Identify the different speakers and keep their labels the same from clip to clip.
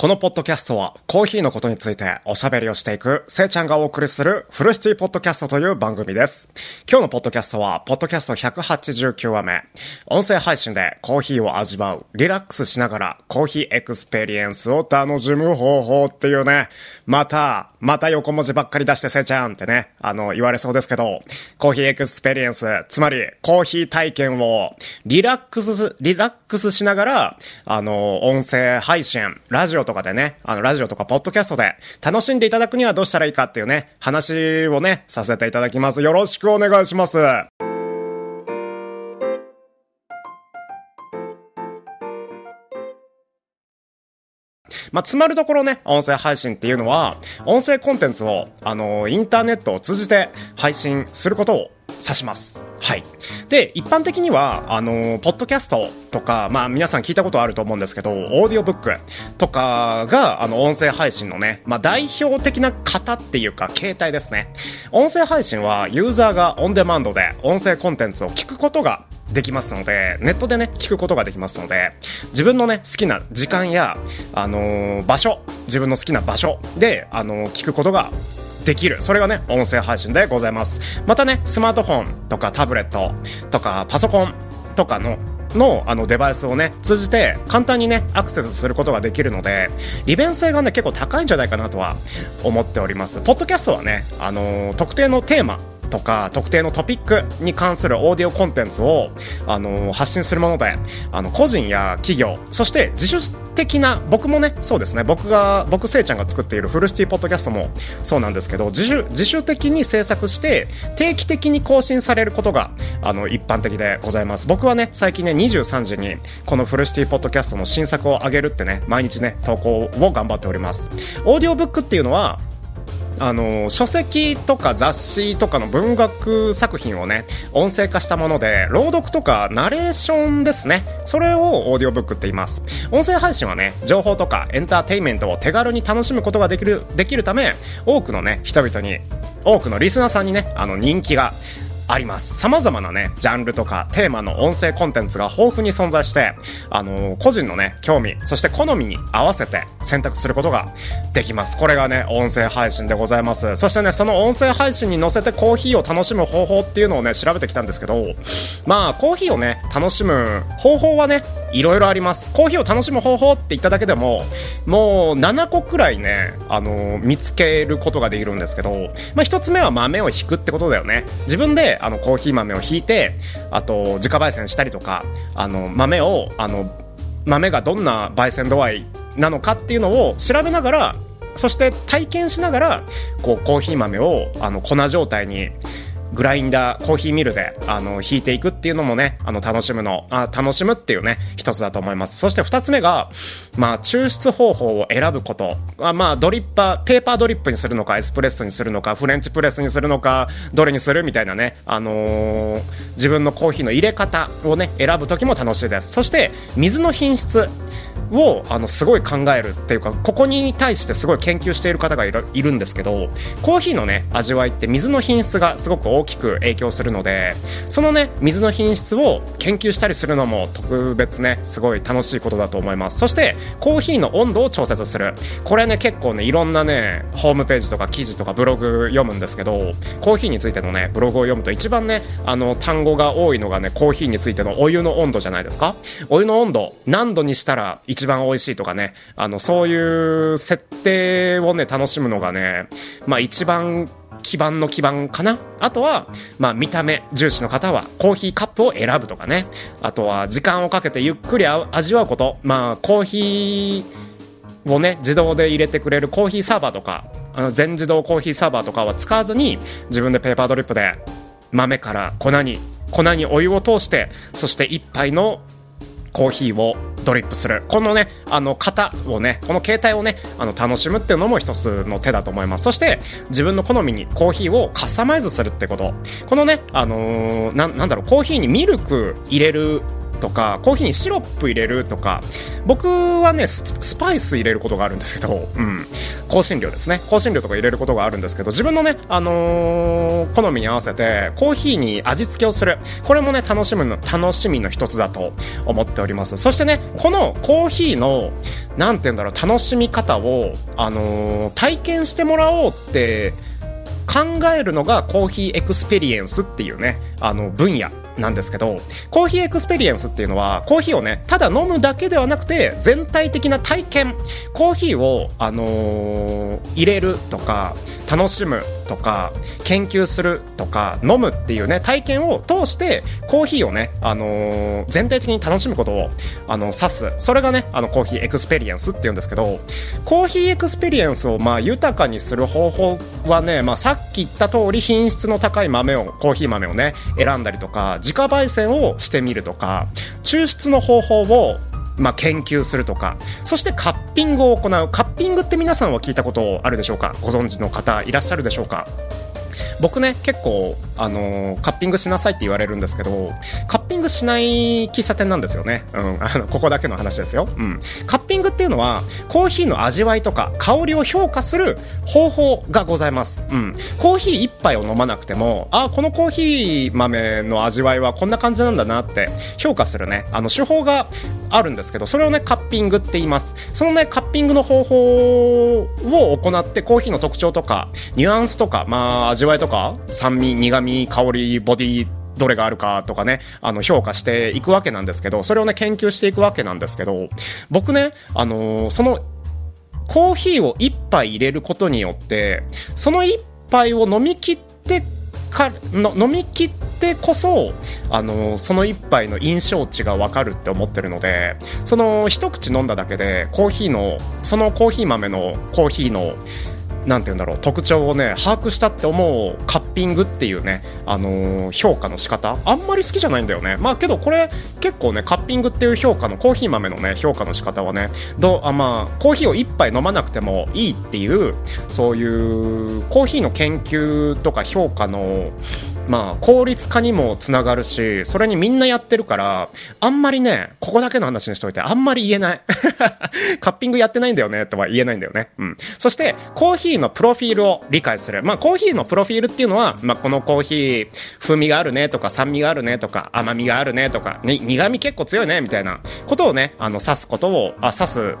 Speaker 1: このポッドキャストはコーヒーのことについておしゃべりをしていくせいちゃんがお送りするフルシティポッドキャストという番組です。今日のポッドキャストは、ポッドキャスト189話目。音声配信でコーヒーを味わう、リラックスしながらコーヒーエクスペリエンスを楽しむ方法っていうね、また、また横文字ばっかり出してせいちゃんってね、あの、言われそうですけど、コーヒーエクスペリエンス、つまりコーヒー体験をリラックス、リラックスしながら、あの、音声配信、ラジオとかでね、あの、ラジオとかポッドキャストで楽しんでいただくにはどうしたらいいかっていうね、話をね、させていただきます。よろしくお願いします。まあ、つまるところね、音声配信っていうのは、音声コンテンツを、あの、インターネットを通じて配信することを指します。はい。で、一般的には、あの、ポッドキャストとか、まあ皆さん聞いたことあると思うんですけど、オーディオブックとかが、あの、音声配信のね、まあ代表的な型っていうか、形態ですね。音声配信は、ユーザーがオンデマンドで音声コンテンツを聞くことができますので、ネットでね、聞くことができますので、自分のね、好きな時間や、あのー場所、自分の好きな場所で、あのー聞くことができる。それがね、音声配信でございます。またね、スマートフォンとかタブレットとかパソコンとかののあのデバイスをね通じて簡単にねアクセスすることができるので利便性がね結構高いんじゃないかなとは思っておりますポッドキャストはねあのー特定のテーマとか特定のトピックに関するオーディオコンテンツを、あの発信するものであの個人や企業そして自主的な僕もねそうですね僕が僕せいちゃんが作っているフルシティポッドキャストもそうなんですけど自主自主的に制作して定期的に更新されることがあの一般的でございます。僕はね最近ね23時にこのフルシティポッドキャストの新作を上げるってね毎日ね投稿を頑張っております。オーディオブックっていうのはあの書籍とか雑誌とかの文学作品をね音声化したもので朗読とかナレーションですね。それをオーディオブックって言います。音声配信はね情報とかエンターテインメントを手軽に楽しむことができるできるため多くのね人々に多くのリスナーさんにねあの人気があります。様々なね、ジャンルとかテーマの音声コンテンツが豊富に存在して、あのー個人のね、興味、そして好みに合わせて選択することができます。これがね、音声配信でございます。そしてね、その音声配信に乗せてコーヒーを楽しむ方法っていうのをね、調べてきたんですけど、まあ、コーヒーをね、楽しむ方法はね、いろいろあります。コーヒーを楽しむ方法って言っただけでも、もう7個くらいね、あのー見つけることができるんですけど、まあ、一つ目は豆を引くってことだよね。自分であのコーヒー豆をひいて、あと自家焙煎したりとか、あの豆をあの豆がどんな焙煎度合いなのかっていうのを調べながら、そして体験しながらこうコーヒー豆をあの粉状態にグラインダー、コーヒーミルで、あの、引いていくっていうのもね、あの、楽しむの、あ楽しむっていうね、一つだと思います。そして二つ目が、まあ、抽出方法を選ぶこと。あまあ、ドリッパー、ペーパードリップにするのか、エスプレッソにするのか、フレンチプレスにするのか、どれにするみたいなね、あのー自分のコーヒーの入れ方をね、選ぶ時も楽しいです。そして、水の品質。をあのすごい考えるっていうかここに対してすごい研究している方がいるいるんですけどコーヒーのね味わいって水の品質がすごく大きく影響するのでそのね水の品質を研究したりするのも特別ねすごい楽しいことだと思います。そしてコーヒーの温度を調節する。これね結構ねいろんなねホームページとか記事とかブログ読むんですけどコーヒーについてのねブログを読むと一番ねあの単語が多いのがねコーヒーについてのお湯の温度じゃないですか？お湯の温度何度にしたら一番美味しいとかね。あのそういう設定をね楽しむのがねまあ一番基盤の基盤かな。あとは、まあ、見た目重視の方はコーヒーカップを選ぶとかね。あとは時間をかけてゆっくり味わうこと。まあコーヒーをね自動で入れてくれるコーヒーサーバーとかあの全自動コーヒーサーバーとかは使わずに自分でペーパードリップで豆から粉に粉にお湯を通してそして一杯のコーヒーをドリップする。このねあの型をねこの携帯をねあの楽しむっていうのも一つの手だと思います。そして自分の好みにコーヒーをカスタマイズするってこと。このねあのーななんだろうコーヒーにミルク入れるとかコーヒーにシロップ入れるとか僕はねスパイス入れることがあるんですけど、うん、香辛料ですね。香辛料とか入れることがあるんですけど自分のね、あのー、好みに合わせてコーヒーに味付けをする。これもね楽しむの楽しみの一つだと思っております。そしてねこのコーヒーの何て言うんだろう楽しみ方を、あのー、体験してもらおうって考えるのがコーヒーエクスペリエンスっていうねあの分野。なんですけどコーヒーエクスペリエンスっていうのはコーヒーをねただ飲むだけではなくて全体的な体験。コーヒーを、あのー、入れるとか楽しむとか研究するとか飲むっていうね体験を通してコーヒーをね、あのー、全体的に楽しむことをあの指す。それがねあのコーヒーエクスペリエンスっていうんですけどコーヒーエクスペリエンスをまあ豊かにする方法はね、まあ、さっき言った通り品質の高い豆をコーヒー豆をね選んだりとか自家焙煎をしてみるとか抽出の方法をまあ、研究するとか。そしてカッピングを行う。カッピングって皆さんは聞いたことあるでしょうか？ご存知の方いらっしゃるでしょうか？僕ね結構あのー、カッピングしなさいって言われるんですけどカッピングしない喫茶店なんですよね、うん、あのここだけの話ですよ、うん、カッピングっていうのはコーヒーの味わいとか香りを評価する方法がございます、うん、コーヒー1杯を飲まなくてもあこのコーヒー豆の味わいはこんな感じなんだなって評価するね。あの手法があるんですけどそれをねカッピングって言います。そのねカッピングの方法を行ってコーヒーの特徴とかニュアンスとかまあ味わいとか酸味苦味香りボディどれがあるかとかね、あの、評価していくわけなんですけど、それをね、研究していくわけなんですけど、僕ね、あのー、その、コーヒーを1杯入れることによって、その1杯を飲み切ってかの飲み切ってこそあのその一杯の印象値が分かるって思ってるのでその一口飲んだだけでコーヒーのそのコーヒー豆のコーヒーのなんて言うんだろう特徴をね把握したって思うカッピングっていうね、あのー、評価の仕方あんまり好きじゃないんだよね。まあけどこれ結構ねカッピングっていう評価のコーヒー豆のね評価の仕方はねどあまあコーヒーを1杯飲まなくてもいいっていうそういうコーヒーの研究とか評価のまあ効率化にもつながるしそれにみんなやってるからあんまりねここだけの話にしといてあんまり言えない。カッピングやってないんだよねとは言えないんだよね。うん。そしてコーヒーのプロフィールを理解する。まあコーヒーのプロフィールっていうのは、まあ、このコーヒー風味があるねとか酸味があるねとか甘みがあるねとか、ね、苦味結構強いねみたいなことをねあの指すことをあ指す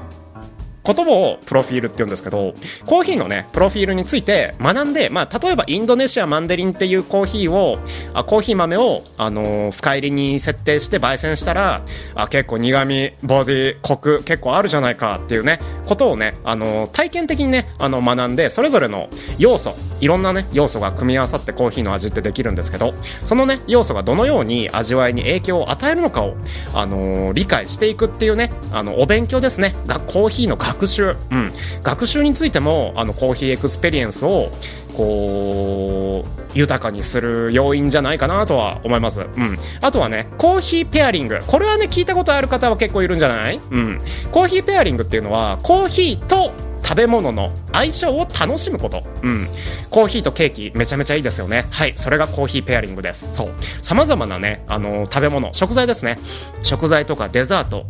Speaker 1: 言葉をプロフィールって言うんですけどコーヒーのねプロフィールについて学んで、まあ、例えばインドネシアマンデリンっていうコーヒーをあコーヒー豆を、あのー、深入りに設定して焙煎したらあ結構苦味ボディコク結構あるじゃないかっていうねことをね、あのー、体験的にねあの学んでそれぞれの要素いろんなね要素が組み合わさってコーヒーの味ってできるんですけどそのね要素がどのように味わいに影響を与えるのかを、あのー、理解していくっていうねあのお勉強ですね。がコーヒーの学習、うん、学習についてもあのコーヒーエクスペリエンスをこう豊かにする要因じゃないかなとは思います。うん。あとはね、コーヒーペアリング。これはね、聞いたことある方は結構いるんじゃない？うん。コーヒーペアリングっていうのは、コーヒーと食べ物の相性を楽しむこと。うん。コーヒーとケーキめちゃめちゃいいですよね。はい。それがコーヒーペアリングです。そう。様々なね、あの、食べ物、食材ですね。食材とかデザート、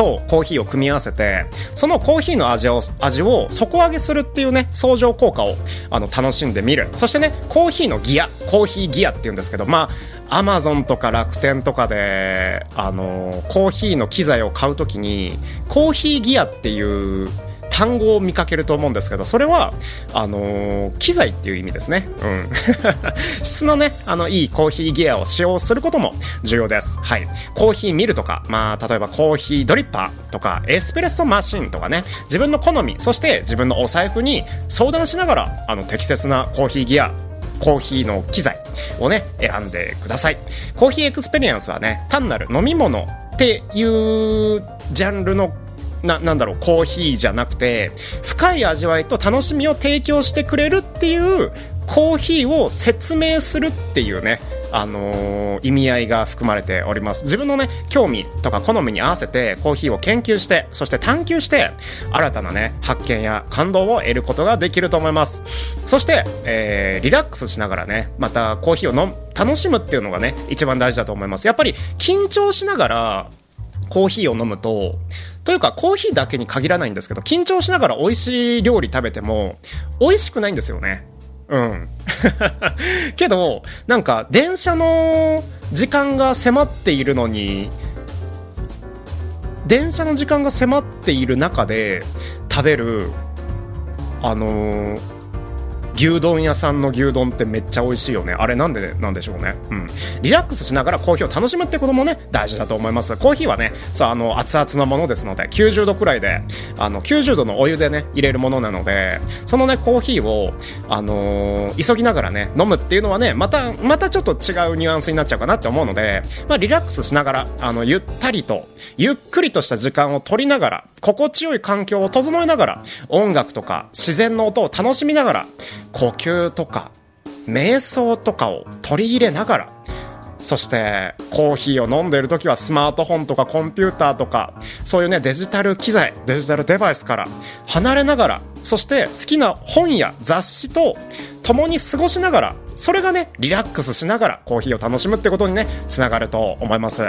Speaker 1: とコーヒーを組み合わせてそのコーヒーの味を味を底上げするっていうね相乗効果をあの楽しんでみる。そしてねコーヒーのギアコーヒーギアっていうんですけどまあアマゾンとか楽天とかであのコーヒーの機材を買う時にコーヒーギアっていう単語を見かけると思うんですけどそれはあのー、機材っていう意味ですね。うん。質のねあのいいコーヒーギアを使用することも重要です。はい。コーヒーミルとかまあ例えばコーヒードリッパーとかエスプレッソマシンとかね自分の好みそして自分のお財布に相談しながらあの適切なコーヒーギアコーヒーの機材をね選んでください。コーヒーエクスペリエンスはね単なる飲み物っていうジャンルのななんだろうコーヒーじゃなくて深い味わいと楽しみを提供してくれるっていうコーヒーを説明するっていうねあのー、意味合いが含まれております自分のね興味とか好みに合わせてコーヒーを研究してそして探求して新たなね発見や感動を得ることができると思いますそして、えー、リラックスしながらねまたコーヒーを飲楽しむっていうのがね、一番大事だと思います。やっぱり緊張しながらコーヒーを飲むと、というかコーヒーだけに限らないんですけど、緊張しながら美味しい料理食べても、美味しくないんですよね。うん。けど、なんか、電車の時間が迫っているのに、電車の時間が迫っている中で食べる、あのー牛丼屋さんの牛丼ってめっちゃ美味しいよね。あれなんでなんでしょうね。うん。リラックスしながらコーヒーを楽しむってこともね大事だと思います。コーヒーはねそうあの熱々のものですので90度くらいであの90度のお湯でね入れるものなのでそのねコーヒーをあのー、急ぎながらね飲むっていうのはねまたまたちょっと違うニュアンスになっちゃうかなって思うのでまあリラックスしながらあのゆったりとゆっくりとした時間を取りながら心地よい環境を整えながら音楽とか自然の音を楽しみながら呼吸とか瞑想とかを取り入れながらそしてコーヒーを飲んでいる時はスマートフォンとかコンピューターとかそういうねデジタル機材デジタルデバイスから離れながらそして好きな本や雑誌と共に過ごしながらそれがね、リラックスしながらコーヒーを楽しむってことにね、つながると思います。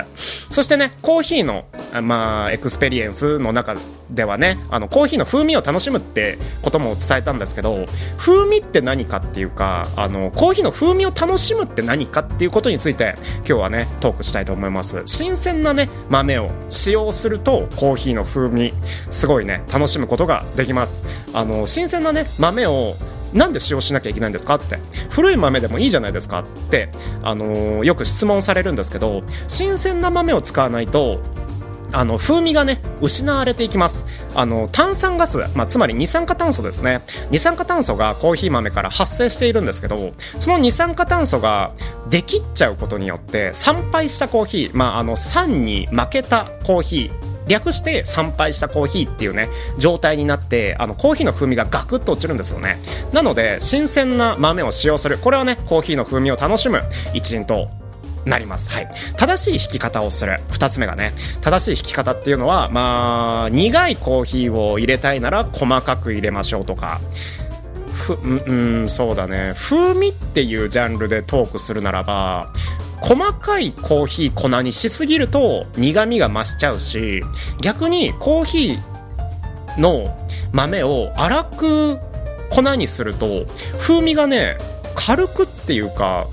Speaker 1: そしてね、コーヒーの、まあ、エクスペリエンスの中ではね、あの、コーヒーの風味を楽しむってことも伝えたんですけど、風味って何かっていうか、あの、コーヒーの風味を楽しむって何かっていうことについて、今日はね、トークしたいと思います。新鮮なね、豆を使用すると、コーヒーの風味、すごいね、楽しむことができます。あの、新鮮なね、豆をなんで使用しなきゃいけないんですかって。古い豆でもいいじゃないですかって、あのー、よく質問されるんですけど新鮮な豆を使わないとあの風味がね失われていきます。あの炭酸ガス、まあ、つまり二酸化炭素ですね。二酸化炭素がコーヒー豆から発生しているんですけどその二酸化炭素ができっちゃうことによって参拝したコーヒー、まあ、あの酸に負けたコーヒー略して参拝したコーヒーっていうね状態になってあのコーヒーの風味がガクッと落ちるんですよねなので新鮮な豆を使用するこれはねコーヒーの風味を楽しむ一因となります。はい。正しい引き方をする。二つ目がね。正しい引き方っていうのは、まあ、苦いコーヒーを入れたいなら細かく入れましょうとか。ふ、うん、そうだね。風味っていうジャンルでトークするならば、細かいコーヒー粉にしすぎると苦みが増しちゃうし逆にコーヒーの豆を粗く粉にすると風味がね軽くっていうか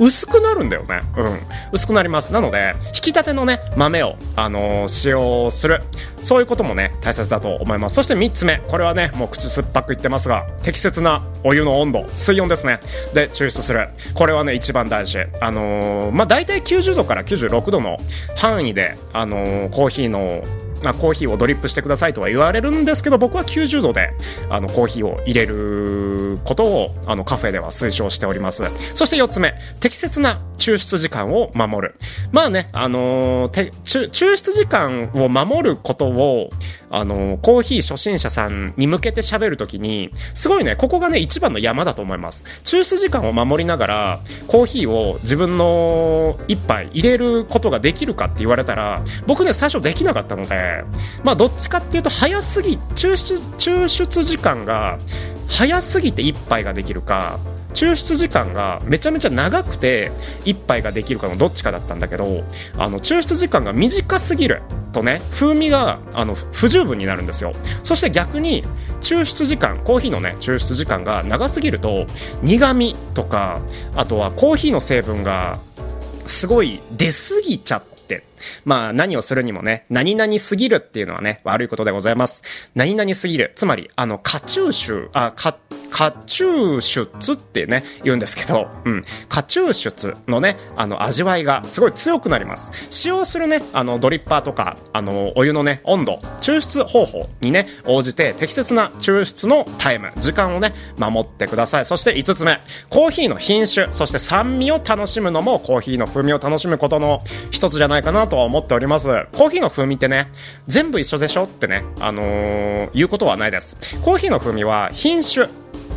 Speaker 1: 薄くなるんだよね。うん。薄くなります。なので、引き立てのね、豆を、あのー、使用する。そういうこともね、大切だと思います。そして3つ目。これはね、もう口酸っぱく言ってますが、適切なお湯の温度、水温ですね。で、抽出する。これはね、一番大事。あのー、まあ、大体90度から96度の範囲で、あのー、コーヒーのまあ、コーヒーをドリップしてくださいとは言われるんですけど僕は90度であのコーヒーを入れることをあのカフェでは推奨しております。そして4つ目適切な抽出時間を守る。まあねあのー、抽出時間を守ることをあのー、コーヒー初心者さんに向けて喋るときにすごいねここがね一番の山だと思います。抽出時間を守りながらコーヒーを自分の一杯入れることができるかって言われたら僕ね最初できなかったのでまあどっちかっていうと早すぎ抽出抽出時間が早すぎて1杯ができるか抽出時間がめちゃめちゃ長くて1杯ができるかのどっちかだったんだけどあの抽出時間が短すぎるとね風味があの不十分になるんですよ。そして逆に抽出時間コーヒーのね抽出時間が長すぎると苦味とかあとはコーヒーの成分がすごい出過ぎちゃって、まあ何をするにもね、何々すぎるっていうのはね、悪いことでございます。何々すぎる。つまり、あの、過抽臭、あ、か、過抽出ってね、言うんですけど、うん。過抽出のね、あの、味わいがすごい強くなります。使用するね、あの、ドリッパーとか、あの、お湯のね、温度、抽出方法にね、応じて適切な抽出のタイム、時間をね、守ってください。そして5つ目、コーヒーの品種、そして酸味を楽しむのも、コーヒーの風味を楽しむことの一つじゃないかなとと思っております。コーヒーの風味ってね、全部一緒でしょってね、あのー、言うことはないです。コーヒーの風味は品種、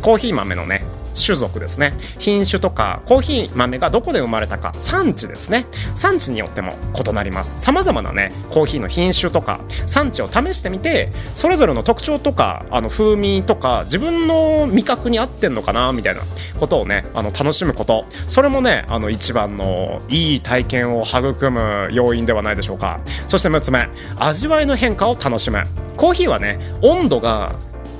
Speaker 1: コーヒー豆のね種族ですね。品種とかコーヒー豆がどこで生まれたか産地ですね。産地によっても異なります。さまざまなねコーヒーの品種とか産地を試してみてそれぞれの特徴とかあの風味とか自分の味覚に合ってんのかなみたいなことをねあの楽しむこと。それもねあの一番のいい体験を育む要因ではないでしょうか。そして6つ目味わいの変化を楽しむ。コーヒーはね温度が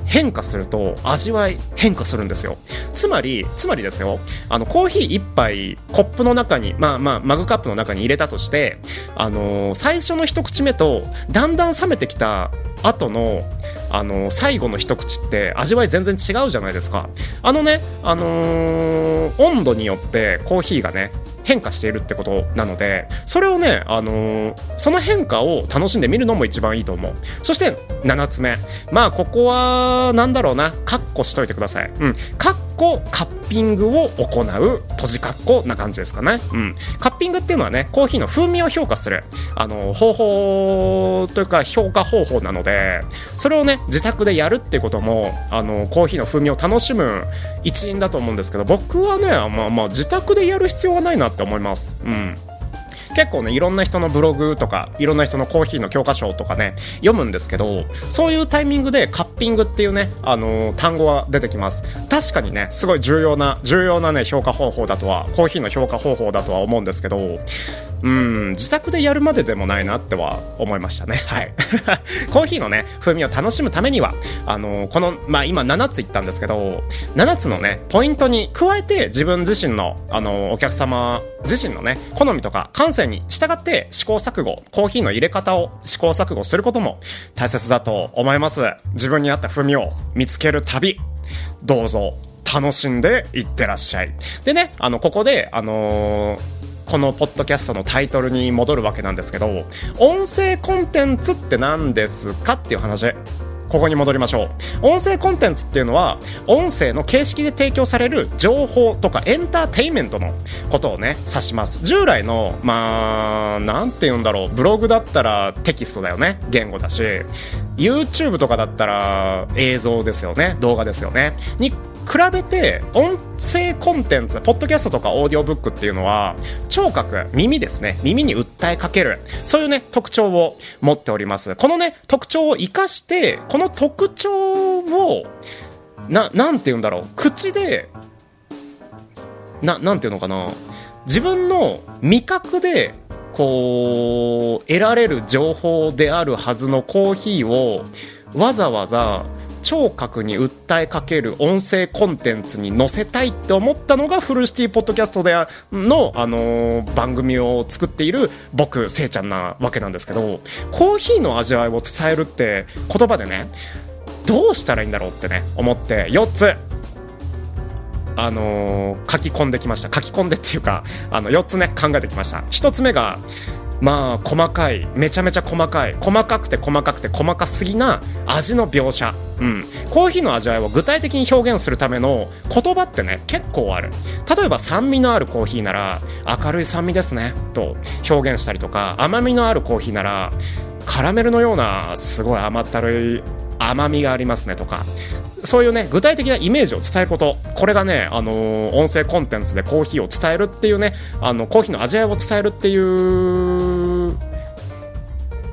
Speaker 1: 変化すると味わい変化するんですよ。つまりつまりですよ。あのコーヒー1杯コップの中にまあまあマグカップの中に入れたとしてあの、最初の一口目とだんだん冷めてきた後のあの最後の一口って味わい全然違うじゃないですか。あのねあのー、温度によってコーヒーがね変化しているってことなのでそれをね、あのー、その変化を楽しんでみるのも一番いいと思う。そして7つ目。まあここは何だろうな。カッコしといてください。うん。カッカッピングを行う閉じカッコな感じですかね。うん。カッピングっていうのはねコーヒーの風味を評価するあの方法というか評価方法なのでそれをね自宅でやるってこともあのコーヒーの風味を楽しむ一因だと思うんですけど僕はねまあまあ自宅でやる必要はないなって思います。うん。結構ねいろんな人のブログとかいろんな人のコーヒーの教科書とかね読むんですけどそういうタイミングでカッピングっていうね、あのー、単語が出てきます。確かにねすごい重要な重要なね評価方法だとはコーヒーの評価方法だとは思うんですけどうん自宅でやるまででもないなっては思いましたね。はい。コーヒーのね風味を楽しむためにはあの、このまあ今7つ言ったんですけど7つのねポイントに加えて自分自身のあの、お客様自身のね好みとか感性に従って試行錯誤コーヒーの入れ方を試行錯誤することも大切だと思います。自分に合った風味を見つける旅どうぞ楽しんでいってらっしゃい。でねあのここであのーこのポッドキャストのタイトルに戻るわけなんですけど音声コンテンツって何ですかっていう話ここに戻りましょう。音声コンテンツっていうのは音声の形式で提供される情報とかエンターテインメントのことをね指します。従来のまあなんて言うんだろうブログだったらテキストだよね。言語だし。YouTube とかだったら映像ですよね。動画ですよね。に比べて音声コンテンツポッドキャストとかオーディオブックっていうのは聴覚耳ですね。耳に訴えかける。そういうね特徴を持っております。このね特徴を生かしてこの特徴をななんて言うんだろう。口でななんていうのかな。自分の味覚でこう得られる情報であるはずのコーヒーをわざわざ聴覚に訴えかける音声コンテンツに載せたいって思ったのがフルシティポッドキャストでの、あのー、番組を作っている僕せいちゃんなわけなんですけどコーヒーの味わいを伝えるって言葉でねどうしたらいいんだろうってね思って4つ。あのー、書き込んできました。書き込んでっていうかあの4つね考えてきました。1つ目がまあ細かい。めちゃめちゃ細かい。細かくて細かくて細かすぎな味の描写、うん、コーヒーの味わいを具体的に表現するための言葉ってね結構ある。例えば酸味のあるコーヒーなら明るい酸味ですねと表現したりとか甘みのあるコーヒーならカラメルのようなすごい甘ったるい甘みがありますねとか。そういうね具体的なイメージを伝えること。これがね、あのー、音声コンテンツでコーヒーを伝えるっていうねあのコーヒーの味わいを伝えるっていう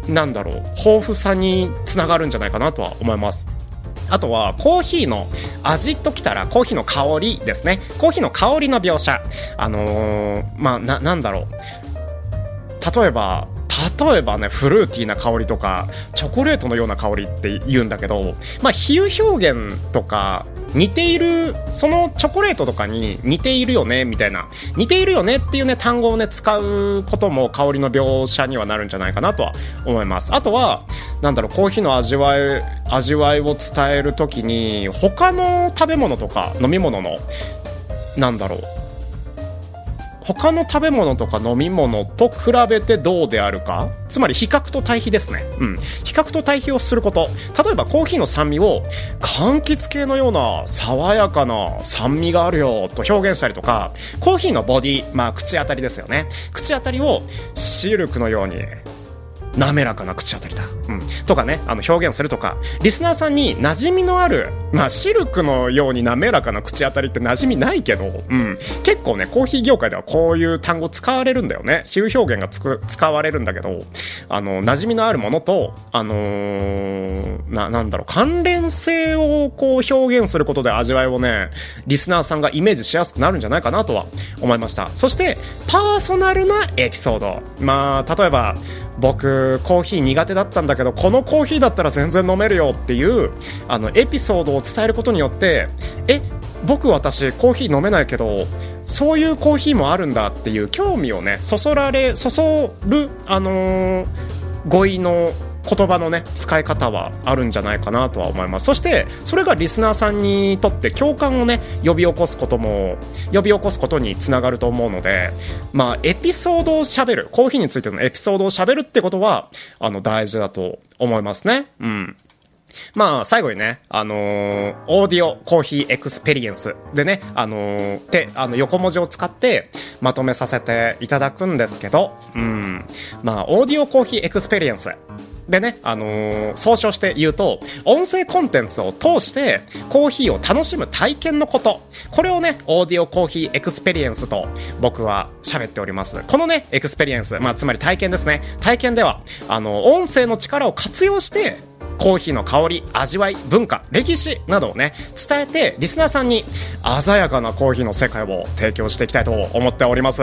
Speaker 1: なんだろう豊富さにつながるんじゃないかなとは思います。あとはコーヒーの味ときたらコーヒーの香りですね。コーヒーの香りの描写。あのー、まあななんだろう。例えば例えばねフルーティーな香りとかチョコレートのような香りって言うんだけどまあ比喩表現とか似ているそのチョコレートとかに似ているよねみたいな。似ているよねっていうね単語をね使うことも香りの描写にはなるんじゃないかなとは思います。あとはなんだろうコーヒーの味わい味わいを伝える時に他の食べ物とか飲み物のなんだろう他の食べ物とか飲み物と比べてどうであるか？つまり比較と対比ですね。うん。比較と対比をすること。例えばコーヒーの酸味を柑橘系のような爽やかな酸味があるよと表現したりとか、コーヒーのボディ、まあ口当たりですよね。口当たりをシルクのように滑らかな口当たりだ。うん。とかね、あの表現するとか、リスナーさんに馴染みのある、まあシルクのように滑らかな口当たりって馴染みないけど、うん。結構ね、コーヒー業界ではこういう単語使われるんだよね。比喩表現がつく使われるんだけど、あの、馴染みのあるものと、あのー、な、なんだろう、関連性をこう表現することで味わいをね、リスナーさんがイメージしやすくなるんじゃないかなとは思いました。そして、パーソナルなエピソード。まあ、例えば、僕コーヒー苦手だったんだけどこのコーヒーだったら全然飲めるよっていうあのエピソードを伝えることによってえ僕私コーヒー飲めないけどそういうコーヒーもあるんだっていう興味をねそそられそそるあのー、語彙の言葉のね使い方はあるんじゃないかなとは思いますそしてそれがリスナーさんにとって共感をね呼び起こすことも呼び起こすことにつながると思うのでまあエピソードをしゃべるコーヒーについてのエピソードをしゃべるってことはあの大事だと思いますねうんまあ、最後にね、あのー、オーディオコーヒーエクスペリエンスでね、あのー、て、あの、横文字を使ってまとめさせていただくんですけど、うん。まあ、オーディオコーヒーエクスペリエンス。でね、あのー、総称して言うと、音声コンテンツを通してコーヒーを楽しむ体験のこと。これをね、オーディオコーヒーエクスペリエンスと僕は喋っております。このね、エクスペリエンス、まあ、つまり体験ですね。体験では、あの、音声の力を活用して、コーヒーの香り、味わい、文化、歴史などをね、伝えて、リスナーさんに鮮やかなコーヒーの世界を提供していきたいと思っております。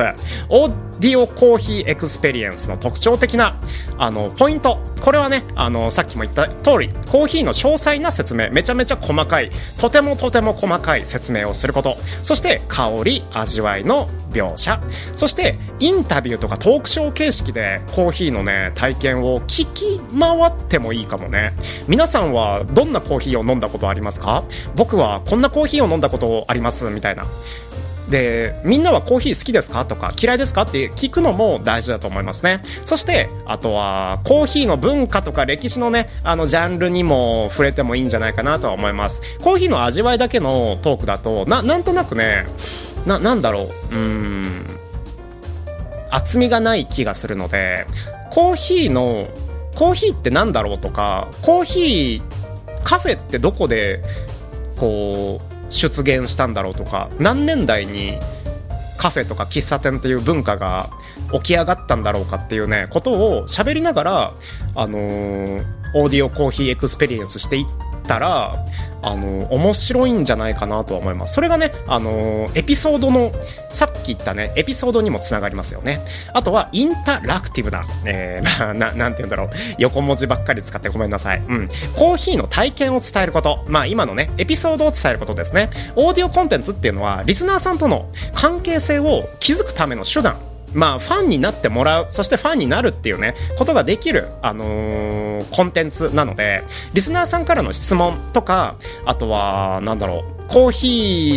Speaker 1: オーディオコーヒーエクスペリエンスの特徴的な、あの、ポイント。これはね、あの、さっきも言った通り、コーヒーの詳細な説明、めちゃめちゃ細かい、とてもとても細かい説明をすること。そして、香り、味わいの描写。そして、インタビューとかトークショー形式でコーヒーのね、体験を聞き回ってもいいかもね。皆さんはどんなコーヒーを飲んだことありますか？僕はこんなコーヒーを飲んだことありますみたいな。で、みんなはコーヒー好きですか？とか嫌いですか？って聞くのも大事だと思いますね。そして、あとはコーヒーの文化とか歴史のね、あのジャンルにも触れてもいいんじゃないかなとは思います。コーヒーの味わいだけのトークだと、な、なんとなくね、な、なんだろう、うん、厚みがない気がするので、コーヒーのコーヒーって何だろうとかコーヒーカフェってどこでこう出現したんだろうとか何年代にカフェとか喫茶店っていう文化が起き上がったんだろうかっていうねことを喋りながらあのー、オーディオコーヒーエクスペリエンスしていったらあの面白いんじゃないかなとは思います。それがねあのエピソードのさっき言ったねエピソードにもつながりますよね。あとはインタラクティブな、えー、ななんて言うんだろう。横文字ばっかり使ってごめんなさい。うん。コーヒーの体験を伝えること。まあ今のねエピソードを伝えることですね。オーディオコンテンツっていうのはリスナーさんとの関係性を築くための手段。まあ、ファンになってもらう、そしてファンになるっていうね、ことができる、あのー、コンテンツなので、リスナーさんからの質問とか、あとは、なんだろう、コーヒ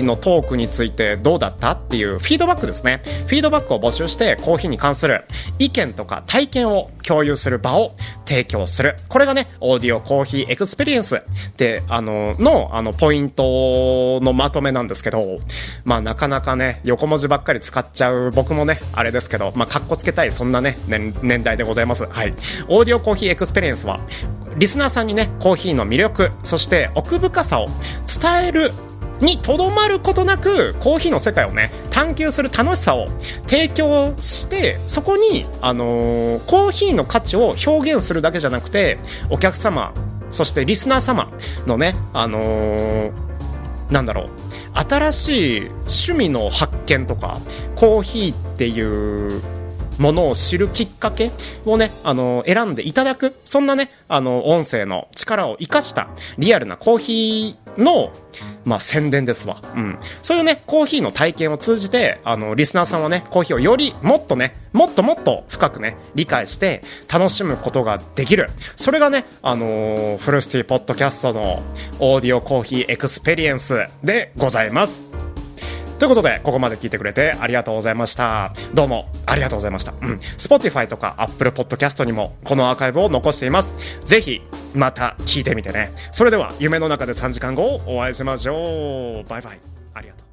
Speaker 1: ーのトークについてどうだったっていうフィードバックですね。フィードバックを募集してコーヒーに関する意見とか体験を共有する場を提供する。これがね、オーディオコーヒーエクスペリエンスで、あの、の、あの、ポイントのまとめなんですけど、まあなかなかね、横文字ばっかり使っちゃう僕もね、あれですけど、まあかっこつけたい、そんなね、年年代でございます。はい。オーディオコーヒーエクスペリエンスは、リスナーさんにね、コーヒーの魅力、そして奥深さを伝えるにとどまることなくコーヒーの世界をね探求する楽しさを提供してそこに、あのー、コーヒーの価値を表現するだけじゃなくてお客様そしてリスナー様のね、あのー、なんだろう新しい趣味の発見とかコーヒーっていうものを知るきっかけをね、あの、選んでいただく、そんなね、あの、音声の力を活かしたリアルなコーヒーの、まあ、宣伝ですわ。うん。そういうね、コーヒーの体験を通じて、あの、リスナーさんはね、コーヒーをよりもっとね、もっともっと深くね、理解して楽しむことができる。それがね、あのー、フルスティポッドキャストのオーディオコーヒーエクスペリエンスでございます。ということで、ここまで聞いてくれてありがとうございました。どうもありがとうございました。うん。Spotify とか Apple Podcast にもこのアーカイブを残しています。ぜひ、また聞いてみてね。それでは、夢の中で3時間後お会いしましょう。バイバイ。ありがとう。